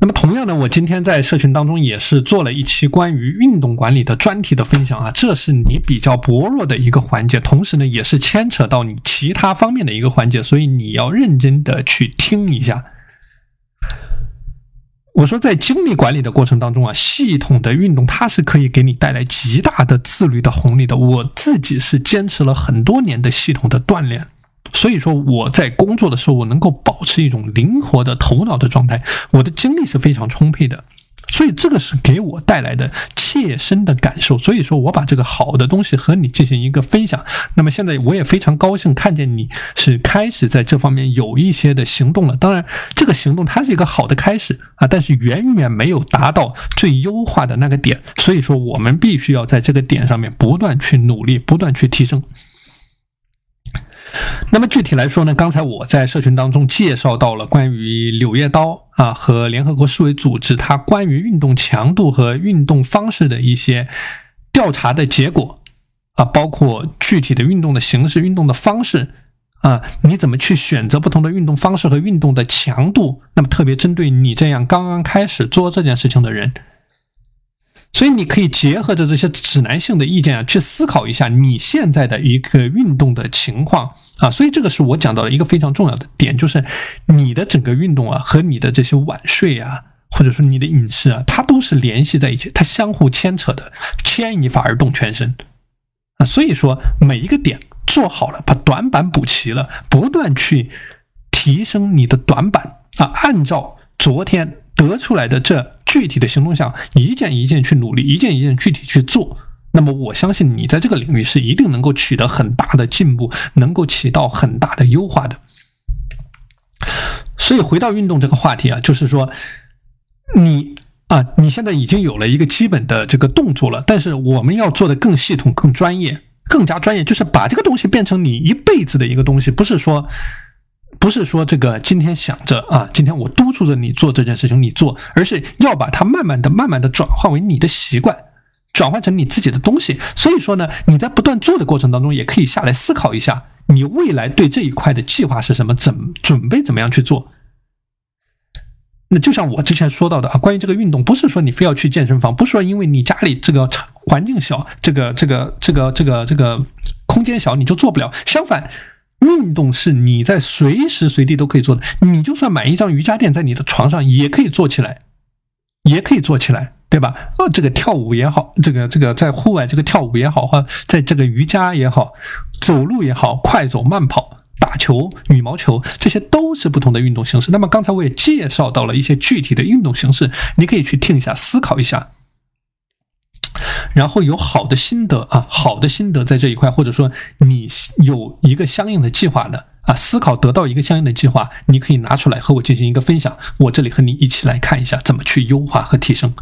那么同样呢，我今天在社群当中也是做了一期关于运动管理的专题的分享啊，这是你比较薄弱的一个环节，同时呢也是牵扯到你其他方面的一个环节，所以你要认真的去听一下。我说，在精力管理的过程当中啊，系统的运动它是可以给你带来极大的自律的红利的。我自己是坚持了很多年的系统的锻炼。所以说，我在工作的时候，我能够保持一种灵活的头脑的状态，我的精力是非常充沛的。所以这个是给我带来的切身的感受。所以说我把这个好的东西和你进行一个分享。那么现在我也非常高兴看见你是开始在这方面有一些的行动了。当然，这个行动它是一个好的开始啊，但是远远没有达到最优化的那个点。所以说，我们必须要在这个点上面不断去努力，不断去提升。那么具体来说呢，刚才我在社群当中介绍到了关于《柳叶刀》啊和联合国世卫组织它关于运动强度和运动方式的一些调查的结果啊，包括具体的运动的形式、运动的方式啊，你怎么去选择不同的运动方式和运动的强度？那么特别针对你这样刚刚开始做这件事情的人。所以你可以结合着这些指南性的意见啊，去思考一下你现在的一个运动的情况啊。所以这个是我讲到的一个非常重要的点，就是你的整个运动啊和你的这些晚睡啊，或者说你的饮食啊，它都是联系在一起，它相互牵扯的，牵一发而动全身啊。所以说每一个点做好了，把短板补齐了，不断去提升你的短板啊，按照昨天得出来的这。具体的行动项，一件一件去努力，一件一件具体去做。那么，我相信你在这个领域是一定能够取得很大的进步，能够起到很大的优化的。所以，回到运动这个话题啊，就是说，你啊，你现在已经有了一个基本的这个动作了，但是我们要做的更系统、更专业、更加专业，就是把这个东西变成你一辈子的一个东西，不是说。不是说这个今天想着啊，今天我督促着你做这件事情，你做，而是要把它慢慢的、慢慢的转化为你的习惯，转换成你自己的东西。所以说呢，你在不断做的过程当中，也可以下来思考一下，你未来对这一块的计划是什么，怎准备怎么样去做。那就像我之前说到的啊，关于这个运动，不是说你非要去健身房，不是说因为你家里这个环境小，这个这个这个这个这个空间小，你就做不了。相反。运动是你在随时随地都可以做的，你就算买一张瑜伽垫在你的床上也可以做起来，也可以做起来，对吧？呃，这个跳舞也好，这个这个在户外这个跳舞也好，或在这个瑜伽也好，走路也好，快走慢跑、打球、羽毛球，这些都是不同的运动形式。那么刚才我也介绍到了一些具体的运动形式，你可以去听一下，思考一下。然后有好的心得啊，好的心得在这一块，或者说你有一个相应的计划的啊，思考得到一个相应的计划，你可以拿出来和我进行一个分享。我这里和你一起来看一下怎么去优化和提升。